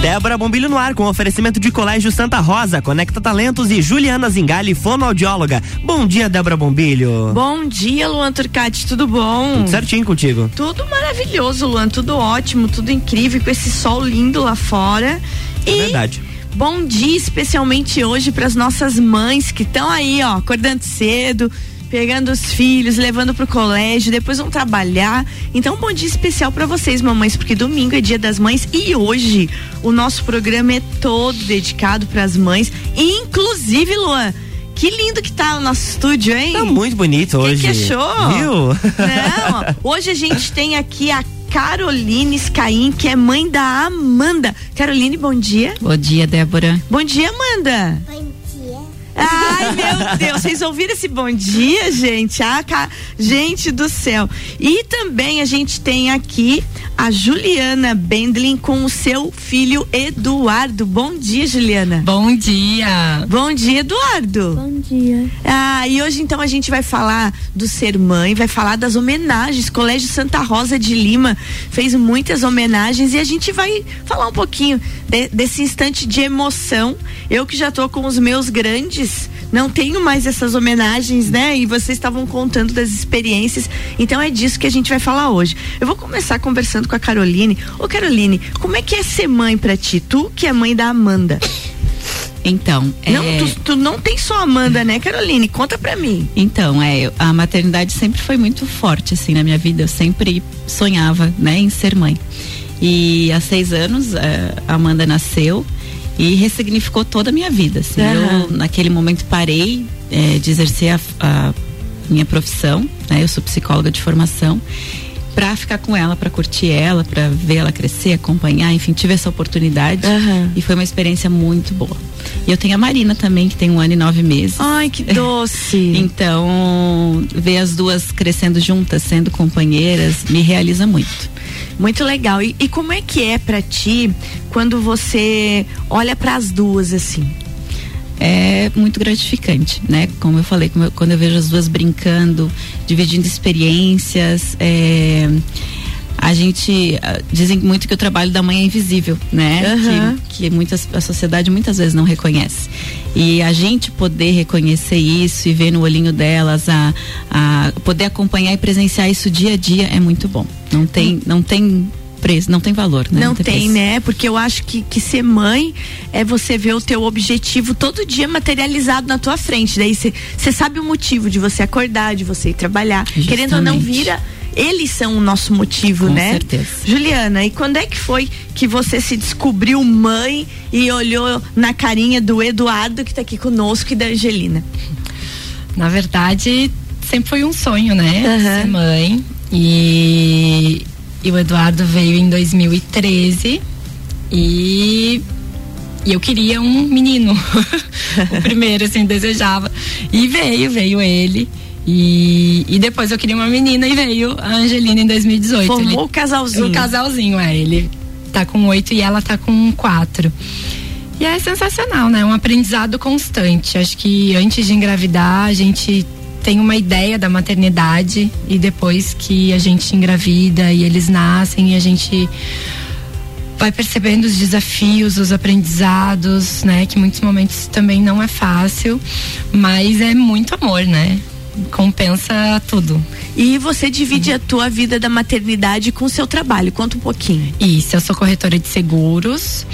Débora Bombilho no ar com oferecimento de Colégio Santa Rosa, Conecta Talentos e Juliana Zingali, fonoaudióloga. Bom dia, Débora Bombilho. Bom dia, Luan Turcati, tudo bom? Tudo certinho contigo. Tudo maravilhoso, Luan, tudo ótimo, tudo incrível, com esse sol lindo lá fora. É e verdade. Bom dia especialmente hoje para as nossas mães que estão aí, ó, acordando cedo, pegando os filhos, levando pro colégio, depois vão trabalhar. Então, um bom dia especial para vocês, mamães, porque domingo é dia das mães e hoje o nosso programa é todo dedicado para as mães, inclusive, Luan. Que lindo que tá o nosso estúdio, hein? Tá muito bonito hoje. Que achou? Viu? Não, hoje a gente tem aqui a Caroline Scaim, que é mãe da Amanda. Caroline, bom dia. Bom dia, Débora. Bom dia, Amanda. Bom Ai, meu Deus, vocês ouviram esse bom dia, gente? Ah, ca... gente do céu. E também a gente tem aqui a Juliana Bendlin com o seu filho Eduardo. Bom dia, Juliana. Bom dia. Bom dia, Eduardo. Bom dia. Ah, e hoje então a gente vai falar do ser mãe, vai falar das homenagens. Colégio Santa Rosa de Lima fez muitas homenagens e a gente vai falar um pouquinho de, desse instante de emoção. Eu que já tô com os meus grandes não tenho mais essas homenagens, né? E vocês estavam contando das experiências. Então é disso que a gente vai falar hoje. Eu vou começar conversando com a Caroline. Ô Caroline, como é que é ser mãe para ti? Tu que é mãe da Amanda. Então, não, é... tu, tu, não tem só Amanda, né, Caroline? Conta pra mim. Então, é, a maternidade sempre foi muito forte, assim, na minha vida. Eu sempre sonhava, né, em ser mãe. E há seis anos, é, a Amanda nasceu e ressignificou toda a minha vida. Assim. Uhum. Eu, naquele momento, parei é, de exercer a, a minha profissão, né? Eu sou psicóloga de formação para ficar com ela, para curtir ela, para ver ela crescer, acompanhar, enfim, tive essa oportunidade uhum. e foi uma experiência muito boa. E eu tenho a Marina também, que tem um ano e nove meses. Ai, que doce! então, ver as duas crescendo juntas, sendo companheiras, me realiza muito. Muito legal. E, e como é que é para ti quando você olha para as duas assim? É muito gratificante, né? Como eu falei, como eu, quando eu vejo as duas brincando, dividindo experiências, é, a gente uh, dizem muito que o trabalho da mãe é invisível, né? Uhum. Que, que muitas, a sociedade muitas vezes não reconhece. E a gente poder reconhecer isso e ver no olhinho delas, a, a poder acompanhar e presenciar isso dia a dia é muito bom. Não tem, não tem preço, não tem valor, né? Não, não tem, tem né? Porque eu acho que, que ser mãe é você ver o teu objetivo todo dia materializado na tua frente. Daí você sabe o motivo de você acordar, de você ir trabalhar. Justamente. Querendo ou não, vira eles são o nosso motivo, Com né? certeza. Juliana, e quando é que foi que você se descobriu mãe e olhou na carinha do Eduardo que está aqui conosco e da Angelina? Na verdade, sempre foi um sonho, né? Uhum. Ser mãe. E, e o Eduardo veio em 2013 e e eu queria um menino. o primeiro, assim, desejava. E veio, veio ele. E, e depois eu queria uma menina e veio a Angelina em 2018. Formou ele, o casalzinho. O casalzinho, é. Ele tá com oito e ela tá com quatro. E é sensacional, né? Um aprendizado constante. Acho que antes de engravidar, a gente tem uma ideia da maternidade e depois que a gente engravida e eles nascem e a gente vai percebendo os desafios, os aprendizados, né? Que em muitos momentos também não é fácil, mas é muito amor, né? compensa tudo. E você divide a tua vida da maternidade com o seu trabalho. Conta um pouquinho. Isso, eu sou corretora de seguros.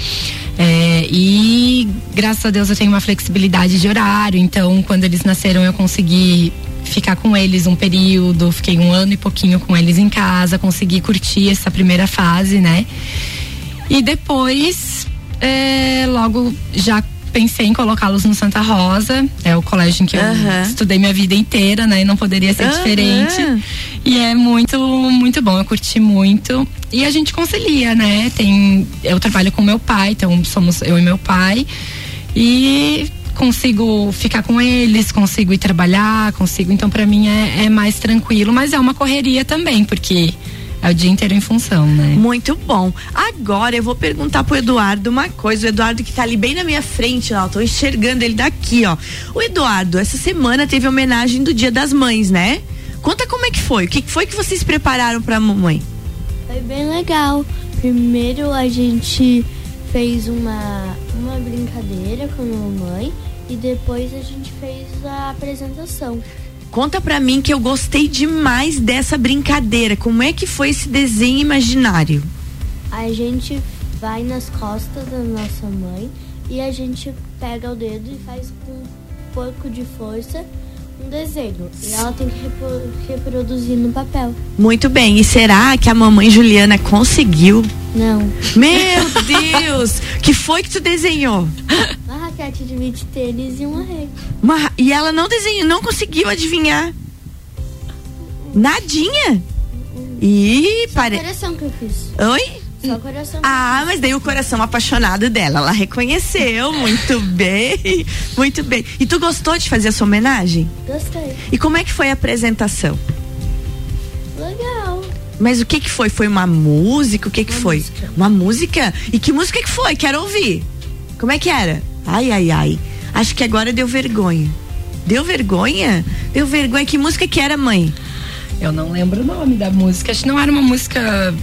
É, e graças a Deus eu tenho uma flexibilidade de horário. Então, quando eles nasceram, eu consegui ficar com eles um período. Fiquei um ano e pouquinho com eles em casa. Consegui curtir essa primeira fase, né? E depois, é, logo já pensei em colocá-los no Santa Rosa, é o colégio em que eu estudei minha vida inteira, né? E não poderia ser diferente. E é muito, muito bom, eu curti muito. E a gente concilia, né? Tem, eu trabalho com meu pai, então somos eu e meu pai. E consigo ficar com eles, consigo ir trabalhar, consigo. Então, para mim é, é mais tranquilo, mas é uma correria também, porque é o dia inteiro em função, né? Muito bom. Agora eu vou perguntar pro Eduardo uma coisa. O Eduardo que tá ali bem na minha frente, ó. Tô enxergando ele daqui, ó. O Eduardo, essa semana teve homenagem do Dia das Mães, né? Conta como é que foi. O que foi que vocês prepararam pra mamãe? Foi bem legal. Primeiro a gente fez uma, uma brincadeira com a mamãe e depois a gente fez a apresentação. Conta pra mim que eu gostei demais dessa brincadeira. Como é que foi esse desenho imaginário? A gente vai nas costas da nossa mãe e a gente pega o dedo e faz com um pouco de força um desenho. E ela tem que repro reproduzir no papel. Muito bem. E será que a mamãe Juliana conseguiu? Não. Meu Deus! que foi que tu desenhou? Uma raquete de beach tênis e uma rede. Uma, e ela não desenhou, não conseguiu adivinhar. Nadinha? E Só parece. coração que eu fiz. Oi? Só coração. Ah, mas daí o coração apaixonado dela, ela reconheceu muito bem, muito bem. E tu gostou de fazer a sua homenagem? Gostei. E como é que foi a apresentação? Legal. Mas o que que foi? Foi uma música? O que que Uma foi? música. Uma música? E que música que foi? Quero ouvir. Como é que era? Ai, ai, ai. Acho que agora deu vergonha. Deu vergonha? Deu vergonha. Que música que era, mãe? Eu não lembro o nome da música. Acho que não era uma música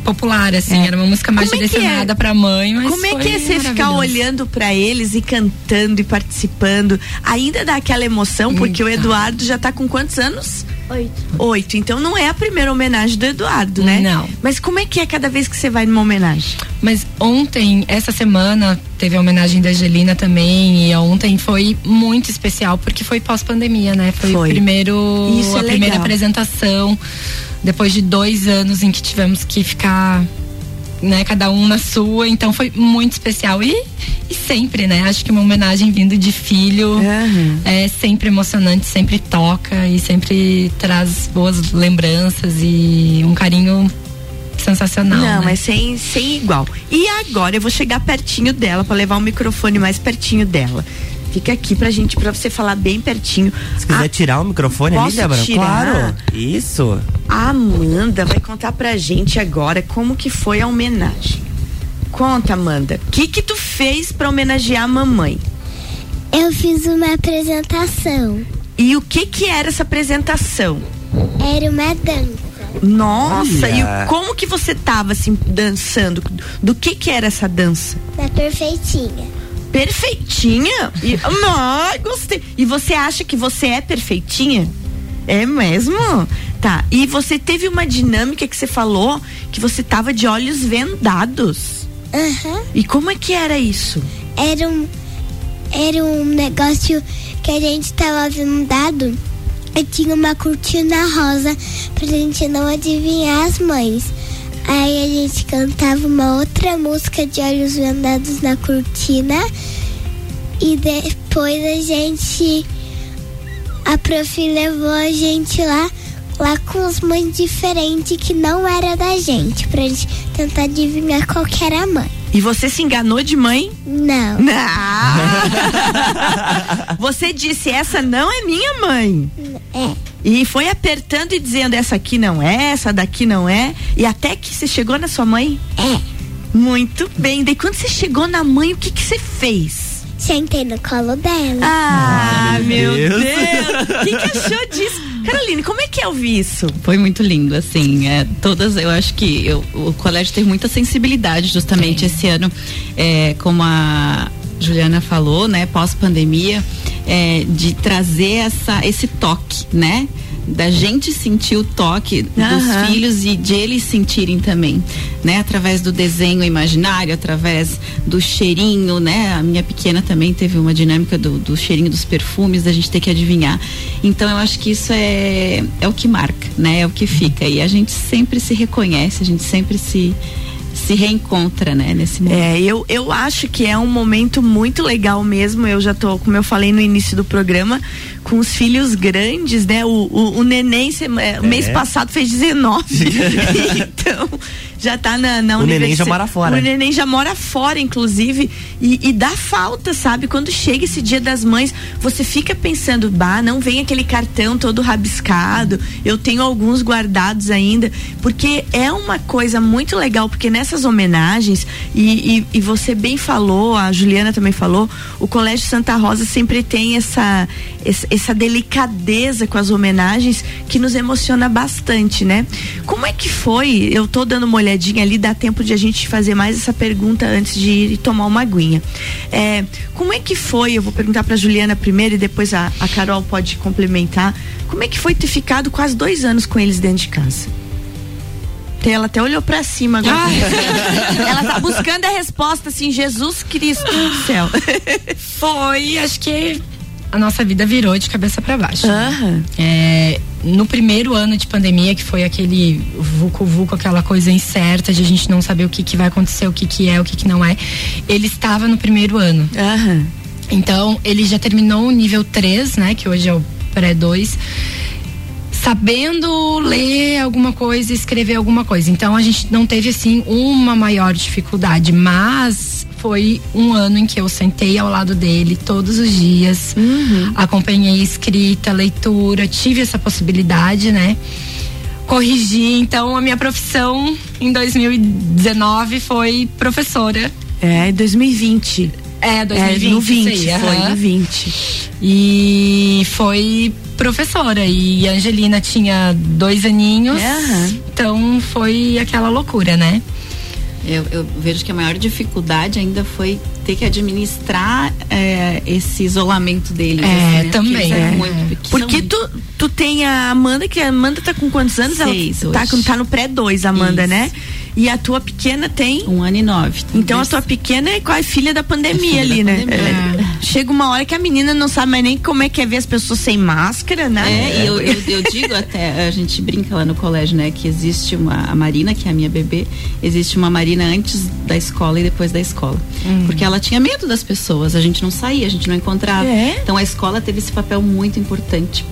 popular, assim. É. Era uma música mais Como é que direcionada é? pra mãe, mas Como é que é você ficar olhando pra eles e cantando e participando? Ainda dá aquela emoção, porque o. Eduardo já tá com quantos anos? Oito. Oito. Então não é a primeira homenagem do Eduardo, né? Não. Mas como é que é cada vez que você vai numa homenagem? Mas ontem, essa semana, teve a homenagem da Angelina também. E ontem foi muito especial, porque foi pós-pandemia, né? Foi, Foi. o primeiro, Isso é a primeira legal. apresentação. Depois de dois anos em que tivemos que ficar, né, cada um na sua. Então foi muito especial. E, e sempre, né? Acho que uma homenagem vindo de filho. Aham. É sempre emocionante, sempre toca e sempre traz boas lembranças e um carinho sensacional. Não, né? mas sem, sem igual. E agora eu vou chegar pertinho dela para levar o microfone mais pertinho dela. Fica aqui pra gente, pra você falar bem pertinho. Se quiser A- tirar o microfone ali, Posso Débora? tirar? Claro. Isso. A Amanda vai contar pra gente agora como que foi a homenagem. Conta, Amanda. O que que tu fez pra homenagear a mamãe? Eu fiz uma apresentação. E o que que era essa apresentação? Era uma dança. Nossa, Olha. e como que você tava assim dançando? Do que que era essa dança? Da perfeitinha. Perfeitinha? E, ai, gostei. E você acha que você é perfeitinha? É mesmo? Tá. E você teve uma dinâmica que você falou que você tava de olhos vendados. Aham. E como é que era isso? Era um. Era um negócio que a gente tava vendado. E tinha uma cortina rosa pra gente não adivinhar as mães. Aí a gente cantava uma outra música de olhos vendados na cortina. E depois a gente. A prof levou a gente lá, lá com as mães diferentes que não era da gente, pra gente tentar adivinhar qual era a mãe. E você se enganou de mãe? Não. Não! você disse, essa não é minha mãe. É. E foi apertando e dizendo, essa aqui não é, essa daqui não é. E até que você chegou na sua mãe? É. Muito bem. Daí quando você chegou na mãe, o que que você fez? Sentei no colo dela. Ah, meu Deus. O que, que achou disso? Caroline, como é que é ouvir isso? Foi muito lindo, assim. é, todas, eu acho que eu- o colégio teve muita sensibilidade justamente esse ano, é, como a Juliana falou, né, pós-pandemia, é, de trazer essa, esse toque, né? Da gente sentir o toque Aham. dos filhos e de eles sentirem também, né? Através do desenho imaginário, através do cheirinho, né? A minha pequena também teve uma dinâmica do, do cheirinho dos perfumes, da gente ter que adivinhar. Então eu acho que isso é, é o que marca, né? É o que fica. E a gente sempre se reconhece, a gente sempre se, se reencontra, né? Nesse momento. É, eu, eu acho que é um momento muito legal mesmo. Eu já tô, como eu falei no início do programa, com os filhos grandes, né? O, o, o neném, sema- é, o mês passado fez 19. então, já tá na, na O neném universi- já mora fora. O neném já mora fora, inclusive. E, e dá falta, sabe? Quando chega esse dia das mães, você fica pensando, bah, não vem aquele cartão todo rabiscado. Eu tenho alguns guardados ainda. Porque é uma coisa muito legal, porque nessas homenagens, e, e, e você bem falou, a Juliana também falou, o Colégio Santa Rosa sempre tem essa, essa, delicadeza com as homenagens que nos emociona bastante, né? Como é que foi? Eu tô dando uma olhadinha olhadinha ali, dá tempo de a gente fazer mais essa pergunta antes de ir tomar uma aguinha. É, como é que foi? Eu vou perguntar para Juliana primeiro e depois a, a Carol pode complementar. Como é que foi ter ficado quase dois anos com eles dentro de casa? Ela até olhou para cima agora. Ah. Ela tá buscando a resposta assim, Jesus Cristo do céu. Foi, acho que a nossa vida virou de cabeça para baixo. Uhum. É, no primeiro ano de pandemia, que foi aquele vucu-vucu, aquela coisa incerta de a gente não saber o que, que vai acontecer, o que, que é, o que, que não é, ele estava no primeiro ano. Uhum. Então, ele já terminou o nível 3, né? Que hoje é o pré-2 sabendo ler alguma coisa, escrever alguma coisa. Então a gente não teve assim uma maior dificuldade, mas foi um ano em que eu sentei ao lado dele todos os dias, uhum. acompanhei escrita, leitura, tive essa possibilidade, né? Corrigi, então a minha profissão em 2019 foi professora. É, 2020. É, 2020. É, no 20, sei, foi no 20. E foi professora. E a Angelina tinha dois aninhos. Uhum. Então foi aquela loucura, né? Eu, eu, vejo que a maior dificuldade ainda foi ter que administrar é, esse isolamento deles. É, assim, né? também. É. Porque tu, tu tem a Amanda, que a Amanda tá com quantos anos? Seis Ela tá, tá no pré-2, Amanda, Isso. né? E a tua pequena tem? Um ano e nove. Então a tua pequena é quase filha da pandemia é filha ali, da né? Pandemia. É. Chega uma hora que a menina não sabe mais nem como é que é ver as pessoas sem máscara, né? É, e eu, eu, eu, digo até, a gente brinca lá no colégio, né? Que existe uma, a Marina, que é a minha bebê, existe uma Marina antes da escola e depois da escola. Hum. Porque ela tinha medo das pessoas, a gente não saía, a gente não encontrava. É? Então a escola teve esse papel muito importante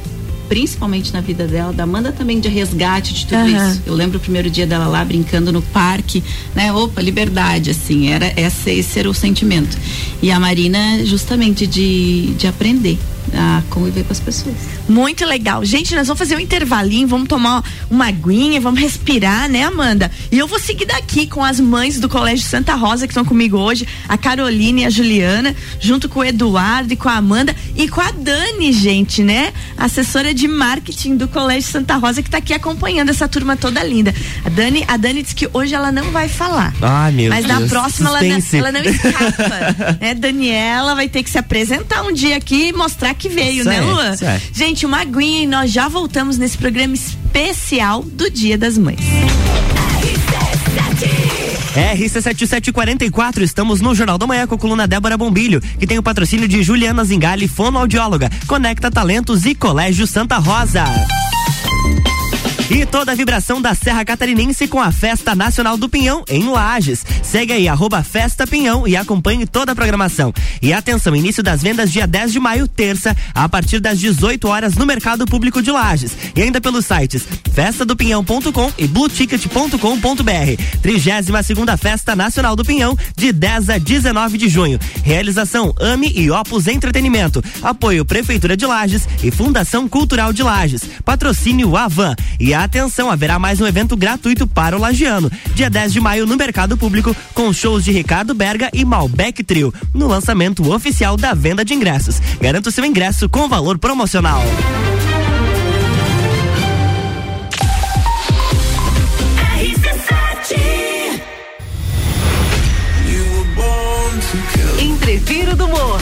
principalmente na vida dela, da Amanda também de resgate de tudo uhum. isso. Eu lembro o primeiro dia dela lá brincando no parque, né? Opa, liberdade, assim, era esse, esse era o sentimento. E a Marina justamente de, de aprender a conviver com as pessoas. Muito legal. Gente, nós vamos fazer um intervalinho, vamos tomar uma aguinha, vamos respirar, né, Amanda? E eu vou seguir daqui com as mães do Colégio Santa Rosa que estão comigo hoje, a Carolina e a Juliana, junto com o Eduardo e com a Amanda e com a Dani, gente, né? Assessora de marketing do Colégio Santa Rosa que está aqui acompanhando essa turma toda linda. A Dani, a Dani disse que hoje ela não vai falar. Ai, meu mas Deus. na próxima ela não, ela não escapa. né? Daniela vai ter que se apresentar um dia aqui e mostrar que veio, né, Luan? Gente, uma aguinha e nós já voltamos nesse programa especial do Dia das Mães. RC7744, estamos no Jornal da Manhã com a coluna Débora Bombilho, que tem o patrocínio de Juliana Zingali, fonoaudióloga, Conecta Talentos e Colégio Santa Rosa. E toda a vibração da Serra Catarinense com a Festa Nacional do Pinhão em Lages. Segue aí, arroba Festa Pinhão e acompanhe toda a programação. E atenção, início das vendas dia 10 de maio, terça, a partir das 18 horas no Mercado Público de Lages. E ainda pelos sites festadopinhão.com e blueticket.com.br. 32 segunda Festa Nacional do Pinhão, de 10 a 19 de junho. Realização AME e Opus Entretenimento. Apoio Prefeitura de Lages e Fundação Cultural de Lages. Patrocínio Avan. E atenção, haverá mais um evento gratuito para o lagiano. Dia 10 de maio no Mercado Público, com shows de Ricardo Berga e Malbec Trio, no lançamento oficial da venda de ingressos. Garanta o seu ingresso com valor promocional.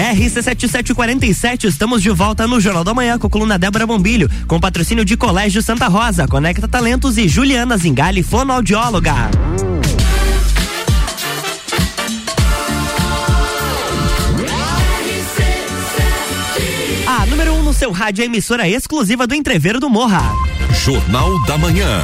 RC7747, estamos de volta no Jornal da Manhã com a coluna Débora Bombilho, com patrocínio de Colégio Santa Rosa, Conecta Talentos e Juliana Zingali, fonoaudióloga. A número 1 um no seu rádio é emissora exclusiva do Entreveiro do Morra. Jornal da Manhã.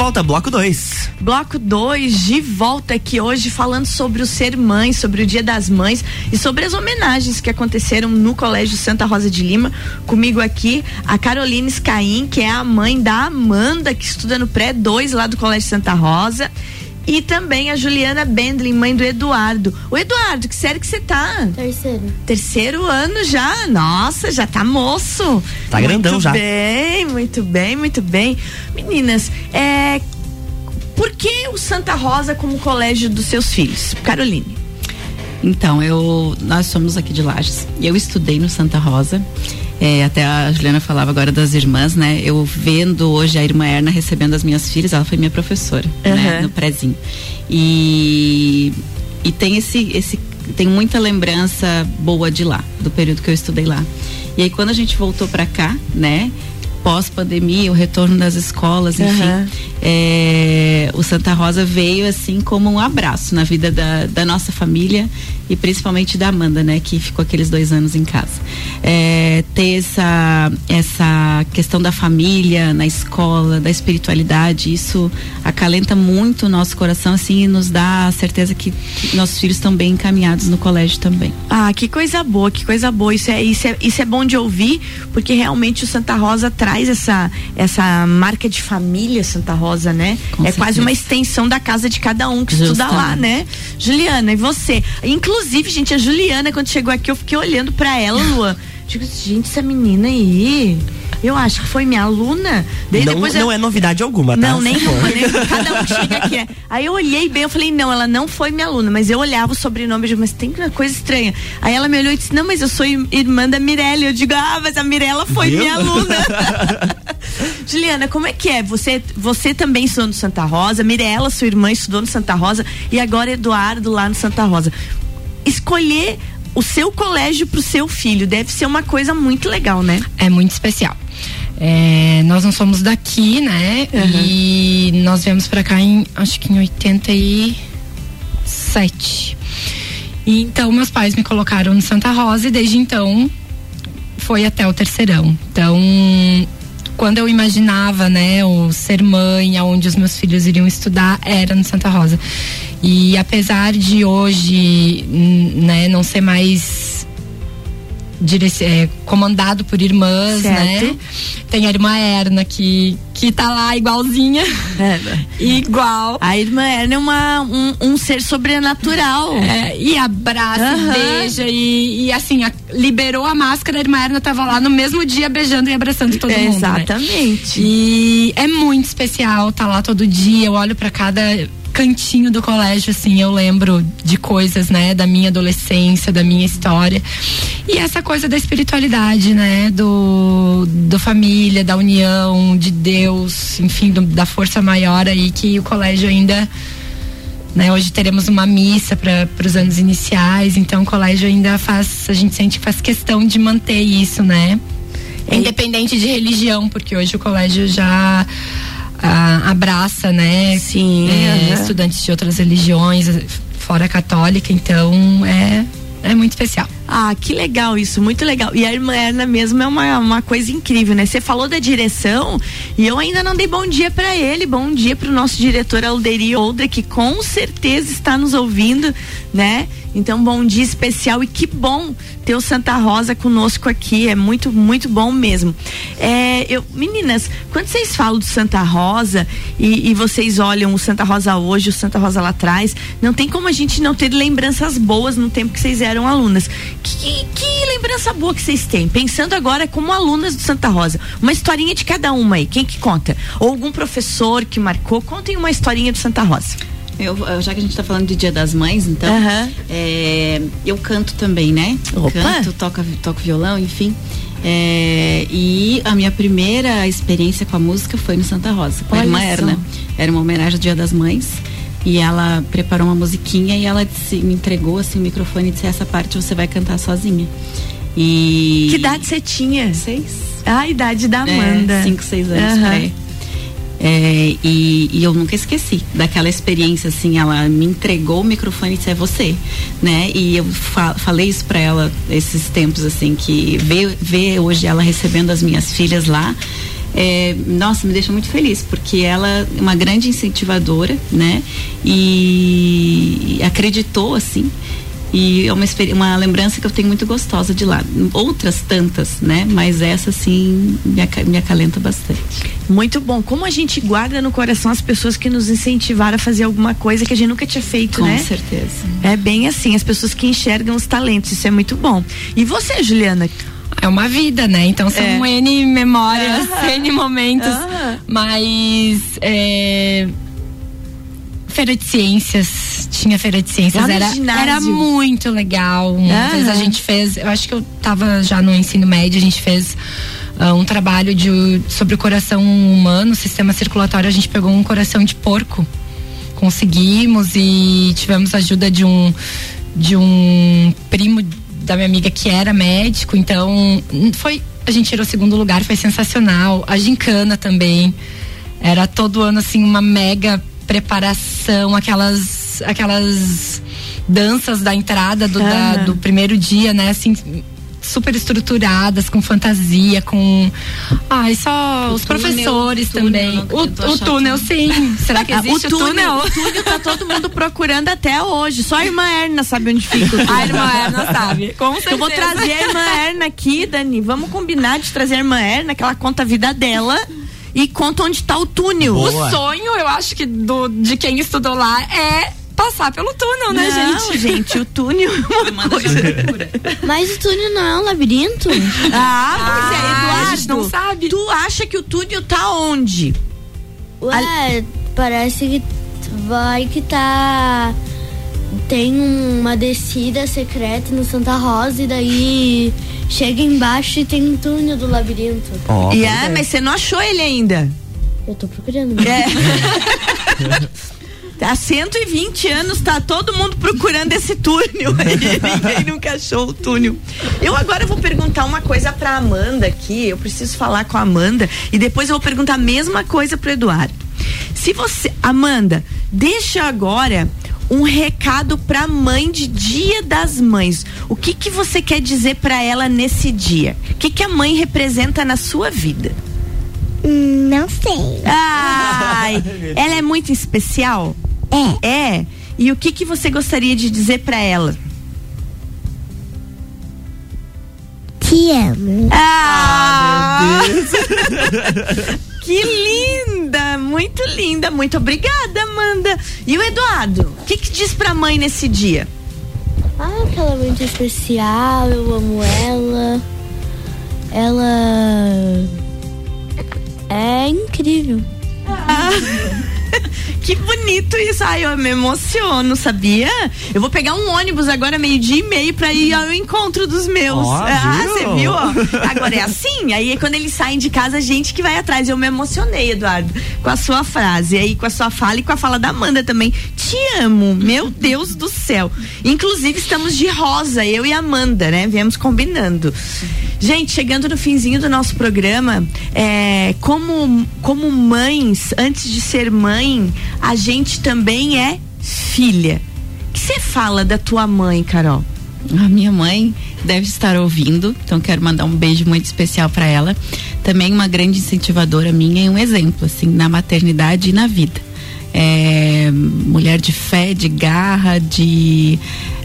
Volta, bloco 2. Bloco 2, de volta aqui hoje falando sobre o ser mãe, sobre o Dia das Mães e sobre as homenagens que aconteceram no Colégio Santa Rosa de Lima. Comigo aqui a Caroline Scaim, que é a mãe da Amanda, que estuda no pré 2 lá do Colégio Santa Rosa. E também a Juliana Bendlin, mãe do Eduardo. O Eduardo, que série que você tá? Terceiro. Terceiro ano já. Nossa, já tá moço. Tá grandão muito já. Muito bem, muito bem, muito bem. Meninas, é. Por que o Santa Rosa como colégio dos seus filhos? Caroline. Então, eu, nós somos aqui de Lages. E eu estudei no Santa Rosa. É, até a Juliana falava agora das irmãs, né? Eu vendo hoje a irmã Erna recebendo as minhas filhas, ela foi minha professora, né? Uhum. No prézinho. E, e tem esse, esse, tem muita lembrança boa de lá, do período que eu estudei lá. E aí quando a gente voltou para cá, né? Pós-pandemia, o retorno das escolas, enfim, Uhum. é, o Santa Rosa veio assim como um abraço na vida da, da nossa família e principalmente da Amanda, né, que ficou aqueles dois anos em casa. É, ter essa, essa questão da família na escola, da espiritualidade, isso acalenta muito o nosso coração, assim, e nos dá a certeza que, nossos filhos estão bem encaminhados no colégio também. Ah, que coisa boa, que coisa boa. Isso é, isso é, isso é bom de ouvir, porque realmente o Santa Rosa traz essa, essa marca de família Santa Rosa, né? Com é quase certeza. uma extensão da casa de cada um que estuda lá, Justamente. né? Juliana, e você? Inclusive, gente, a Juliana, quando chegou aqui, eu fiquei olhando pra ela, Luan. Digo, gente, essa menina aí. Eu acho que foi minha aluna. Daí Não, depois eu- não é novidade alguma, tá? não, nenhuma, nenhuma. Cada um chega aqui é. Aí eu olhei bem, eu falei, não, ela não foi minha aluna, mas eu olhava o sobrenome, eu digo, mas tem uma coisa estranha. Aí ela me olhou e disse, não, mas eu sou ir- irmã da Mirella. Eu digo, ah, mas a Mirella foi Viu? minha aluna. Juliana, como é que é? Você, você também estudou no Santa Rosa, Mirella, sua irmã, estudou no Santa Rosa, e agora Eduardo lá no Santa Rosa. Escolher o seu colégio pro seu filho deve ser uma coisa muito legal, né? é muito especial. É, nós não somos daqui, né? E nós viemos pra cá em, acho que em 87. E então meus pais me colocaram no Santa Rosa e desde então foi até o terceirão. Então, quando eu imaginava, né, o ser mãe, aonde os meus filhos iriam estudar, era no Santa Rosa. E apesar de hoje, né, não ser mais é, comandado por irmãs, Certo. né? Tem a irmã Erna que, que tá lá igualzinha. Igual. A irmã Erna é uma, um, um ser sobrenatural. É, e abraça, e beija e, e assim, a- liberou a máscara, a irmã Erna tava lá no mesmo dia beijando e abraçando todo mundo. né? Exatamente. E é muito especial, tá lá todo dia, eu olho pra cada cantinho do colégio, assim, eu lembro de coisas, né, da minha adolescência, da minha história. E essa coisa da espiritualidade, né, do, do família, da união, de Deus, enfim, do- da força maior aí que o colégio ainda né, hoje teremos uma missa para os anos iniciais, então o colégio ainda faz, a gente sente que faz questão de manter isso, né? Independente de religião, porque hoje o colégio já abraça, né? Sim, é, estudantes de outras religiões, fora católica, então é, é muito especial. Ah, que legal isso, muito legal. E a irmã Erna mesmo é uma, uma coisa incrível, né? Você falou da direção e eu ainda não dei bom dia para ele. Bom dia para o nosso diretor Alderi Oldra, que com certeza está nos ouvindo, né? Então, bom dia especial e que bom ter o Santa Rosa conosco aqui. É muito, muito bom mesmo. É, eu, meninas, quando vocês falam do Santa Rosa e, e, vocês olham o Santa Rosa hoje, o Santa Rosa lá atrás, não tem como a gente não ter lembranças boas no tempo que vocês eram alunas. Que, que lembrança boa que vocês têm? Pensando agora como alunas do Santa Rosa. Uma historinha de cada uma aí. Quem que conta? Ou algum professor que marcou? Contem uma historinha do Santa Rosa. Eu, já que a gente está falando de Dia das Mães, então, Aham. é, eu canto também, né? Opa. Canto, toco, toco violão, enfim. É, e a minha primeira experiência com a música foi no Santa Rosa, com a Olha irmã só. Erna. Era uma homenagem ao Dia das Mães. E ela preparou uma musiquinha e ela disse- me entregou assim, o microfone e disse: Essa parte você vai cantar sozinha. E. Que idade você tinha? Seis. Ah, a idade da Amanda. É, cinco, seis anos aí. É, e, e eu nunca esqueci daquela experiência, assim, ela me entregou o microfone e disse, é você, né? E eu fa- falei isso pra ela esses tempos, assim, que ver, ver hoje ela recebendo as minhas filhas lá, é, nossa, me deixa muito feliz, porque ela é uma grande incentivadora, né? E, acreditou, assim, e é uma, uma lembrança que eu tenho muito gostosa de lá. Outras tantas, né? Mas essa, assim, me, aca- me acalenta bastante. Muito bom. Como a gente guarda no coração as pessoas que nos incentivaram a fazer alguma coisa que a gente nunca tinha feito, Com né? certeza. É bem assim, as pessoas que enxergam os talentos, isso é muito bom. E você, Juliana? É uma vida, né? Então são É. N memórias, N momentos. Aham. Mas. é, Feira de Ciências, tinha Feira de Ciências, Lá era, era muito legal. Uma Aham. vez a gente fez, eu acho que eu tava já no ensino médio, a gente fez ah, um trabalho de, sobre o coração humano, sistema circulatório, a gente pegou um coração de porco. Conseguimos e tivemos a ajuda de um de um primo da minha amiga que era médico, então hum, foi a gente tirou o segundo lugar, foi sensacional. A gincana também era todo ano assim uma mega preparação, aquelas aquelas danças da entrada do, da- do primeiro dia, né? Assim, super estruturadas, com fantasia, com. Ai, só O os túnel, professores o túnel, também. não O, o túnel, sim. Será que Ah, existe o túnel? O túnel tá todo mundo procurando até hoje. Só a irmã Erna sabe onde fica túnel. A irmã Erna sabe, com Eu vou trazer a irmã Erna aqui, Dani. Vamos combinar de trazer a irmã Erna, que ela conta a vida dela e conta onde tá o túnel. O sonho, eu acho que do, de quem estudou lá é passar pelo túnel, né, Não, gente? gente, o túnel. Procura. Mas o túnel não é um labirinto? Ah, pois é, Ah, Eduardo. a gente não sabe. Tu acha que o túnel tá onde? Ué, parece que vai que tá. Tem uma descida secreta no Santa Rosa e daí chega embaixo e tem um túnel do labirinto. E é, é. mas você não achou ele ainda. Eu tô procurando. É. Há 120 anos tá todo mundo procurando esse túnel. Ninguém nunca achou o túnel. Eu agora vou perguntar uma coisa pra Amanda aqui. Eu preciso falar com a Amanda e depois eu vou perguntar a mesma coisa pro Eduardo. Se você, Amanda, deixa agora um recado pra mãe de Dia das Mães. O que que você quer dizer pra ela nesse dia? O que que a mãe representa na sua vida? Não sei. Ai, ela é muito especial? É. É. E o que que você gostaria de dizer pra ela? Te amo. Ah, que linda, muito linda, muito obrigada, Amanda. E o Eduardo, o que que diz pra mãe nesse dia? Ah, que ela é muito especial, eu amo ela. Ela. É incrível. Que bonito isso. Ai, eu me emociono, sabia? Eu vou pegar um ônibus agora, meio-dia e meio, pra ir ao encontro dos meus. Ó, ah, você viu? Agora é assim. Aí quando eles saem de casa, a gente que vai atrás. Eu me emocionei, Eduardo, com a sua frase. Aí com a sua fala e com a fala da Amanda também. Te amo, meu Deus do céu. Inclusive, estamos de rosa, eu e a Amanda, né? Viemos combinando. Gente, chegando no finzinho do nosso programa, é, como, como mães, antes de ser mãe, a gente também é filha. O que você fala da tua mãe, Carol? A minha mãe, deve estar ouvindo, então quero mandar um beijo muito especial para ela. Também uma grande incentivadora minha e um exemplo assim na maternidade e na vida. É, mulher de fé, de garra, de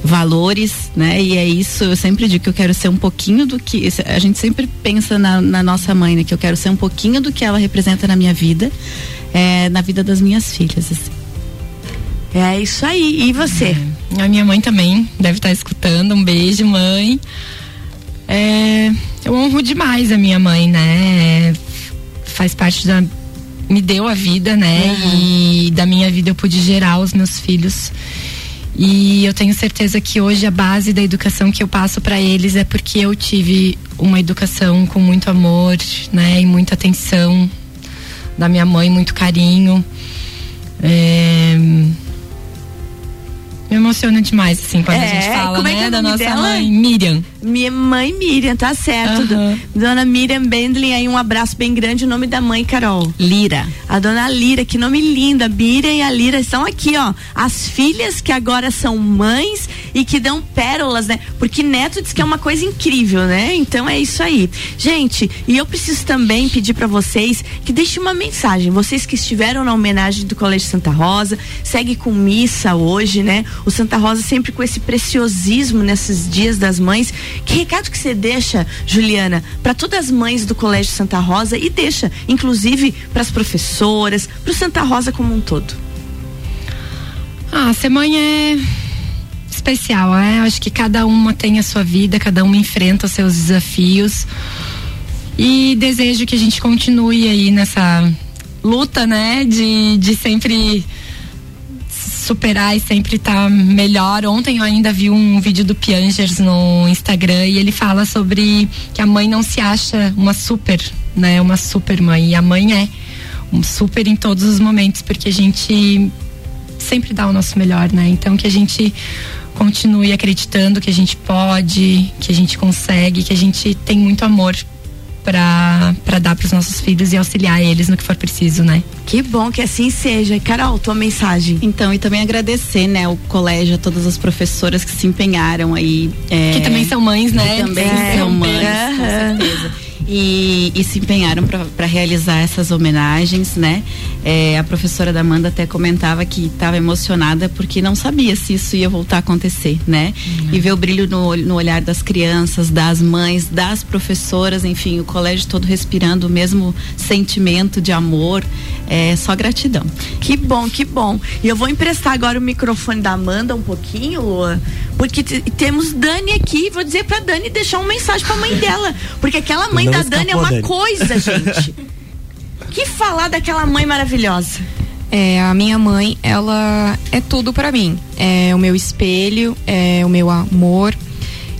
valores, né? E é isso, eu sempre digo que eu quero ser um pouquinho do que. A gente sempre pensa na, na nossa mãe, né? Que eu quero ser um pouquinho do que ela representa na minha vida, é, na vida das minhas filhas. Assim. É isso aí. E você? É, a minha mãe também deve estar escutando. Um beijo, mãe. É, eu honro demais a minha mãe, né? Faz parte da me deu a vida, né? Uhum. E da minha vida eu pude gerar os meus filhos. E eu tenho certeza que hoje a base da educação que eu passo para eles é porque eu tive uma educação com muito amor, né? E muita atenção da minha mãe, muito carinho. É me emociona demais, assim, quando é, a gente fala, como é que é da nossa dela? mãe, Miriam. Minha mãe Miriam, tá certo. Uhum. Dona Miriam Bendley, aí um abraço bem grande, o nome da mãe, Carol. Lira. A dona Lira, que nome linda. Miriam e a Lira estão aqui, ó. As filhas que agora são mães e que dão pérolas, né? Porque neto diz que é uma coisa incrível, né? Então é isso aí. Gente, e eu preciso também pedir para vocês que deixem uma mensagem. Vocês que estiveram na homenagem do Colégio Santa Rosa, segue com missa hoje, né? O Santa Rosa sempre com esse preciosismo nesses dias das mães. Que recado que você deixa, Juliana, para todas as mães do Colégio Santa Rosa e deixa, inclusive, para as professoras, para o Santa Rosa como um todo? Ah, ser mãe é especial, é? Acho que cada uma tem a sua vida, cada uma enfrenta os seus desafios. E desejo que a gente continue aí nessa luta, né? De, de sempre superar e sempre estar tá melhor. Ontem eu ainda vi um vídeo do Piangers no Instagram e ele fala sobre que a mãe não se acha uma super, né? Uma super mãe. E a mãe é um super em todos os momentos, porque a gente sempre dá o nosso melhor, né? Então que a gente continue acreditando que a gente pode, que a gente consegue, que a gente tem muito amor para dar para os nossos filhos e auxiliar eles no que for preciso, né? Que bom que assim seja. Carol, tua mensagem. Então, e também agradecer, né, o colégio, a todas as professoras que se empenharam aí. É, que também são mães, né? Que também é, são mães, uhum. com certeza e, e se empenharam para realizar essas homenagens, né? É, a professora da Amanda até comentava que estava emocionada porque não sabia se isso ia voltar a acontecer, né? Uhum. E ver o brilho no, no olhar das crianças, das mães, das professoras, enfim, o colégio todo respirando o mesmo sentimento de amor, é só gratidão. Que bom, que bom. E eu vou emprestar agora o microfone da Amanda um pouquinho, Lua, porque temos Dani aqui, vou dizer pra Dani deixar uma mensagem pra mãe dela, porque aquela mãe da Dani é uma Dani. coisa, gente. que falar daquela mãe maravilhosa? É, a minha mãe, ela é tudo para mim. É o meu espelho, é o meu amor.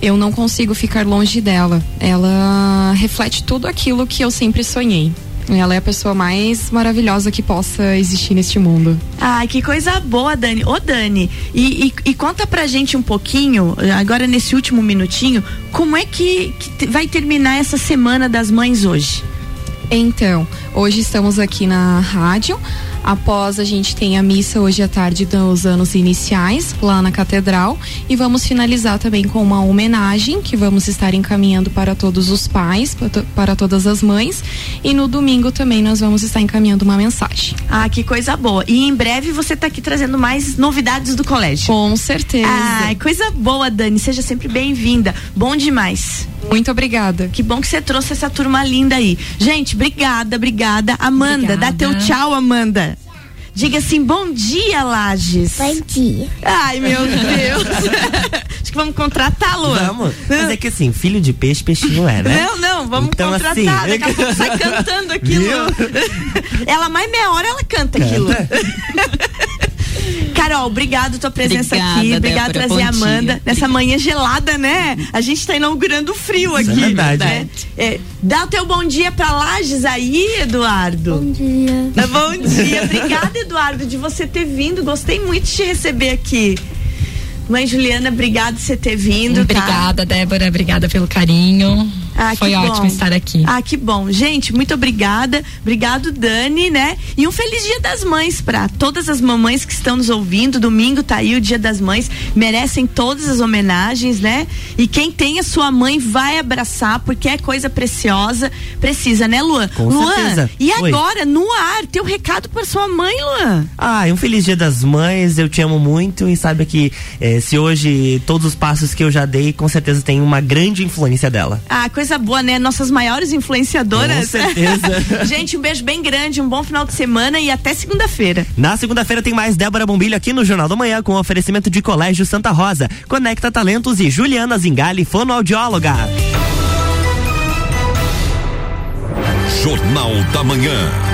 Eu não consigo ficar longe dela. Ela reflete tudo aquilo que eu sempre sonhei. Ela é a pessoa mais maravilhosa que possa existir neste mundo. Ai, que coisa boa, Dani. Ô, Dani, e, e, e conta pra gente um pouquinho, agora nesse último minutinho, como é que, que vai terminar essa Semana das Mães hoje? Então, hoje estamos aqui na rádio. Após a gente tem a missa hoje à tarde dos anos iniciais lá na catedral e vamos finalizar também com uma homenagem que vamos estar encaminhando para todos os pais, para todas as mães e no domingo também nós vamos estar encaminhando uma mensagem. Ah, que coisa boa. E em breve você está aqui trazendo mais novidades do colégio. Com certeza. Ah, coisa boa, Dani. Seja sempre bem-vinda. Bom demais. Muito obrigada. Que bom que você trouxe essa turma linda aí. Gente, obrigada, obrigada. Amanda, obrigada. dá teu tchau, Amanda. Diga assim, bom dia, Lages. Bom dia. Ai, meu Deus. Acho que vamos contratar, Luan. Vamos. Mas é que assim, filho de peixe, peixinho é, né? Não, não, vamos então, contratar. Assim, Daqui a pouco sai cantando aquilo. ela mais meia hora ela canta, canta. aquilo. Carol, obrigado tua presença Obrigada, aqui. Obrigado por trazer a Amanda nessa manhã gelada, né? A gente está inaugurando o frio aqui. É verdade. Né? É, dá o teu bom dia pra Lages aí, Eduardo. Bom dia. Bom dia. Obrigada, Eduardo, de você ter vindo. Gostei muito de te receber aqui. Mãe Juliana, obrigada por você ter vindo. Obrigada, tá? Débora. Obrigada pelo carinho. Ah, Foi que ótimo bom. estar aqui. Ah, que bom. Gente, muito obrigada. Obrigado, Dani, né? E um feliz Dia das Mães para todas as mamães que estão nos ouvindo. Domingo tá aí o Dia das Mães. Merecem todas as homenagens, né? E quem tem a sua mãe vai abraçar, porque é coisa preciosa. Precisa, né, Luan? Com Luan, certeza. e Oi. agora, no ar, teu recado para sua mãe, Luan? Ah, um feliz dia das mães, eu te amo muito e saiba que eh, se hoje todos os passos que eu já dei, com certeza tem uma grande influência dela. Ah, coisa boa, né? Nossas maiores influenciadoras. Com certeza. Gente, um beijo bem grande, um bom final de semana e até segunda-feira. Na segunda-feira tem mais Débora Bombilho aqui no Jornal da Manhã com oferecimento de Colégio Santa Rosa, Conecta Talentos e Juliana Zingali, fonoaudióloga. Jornal da Manhã.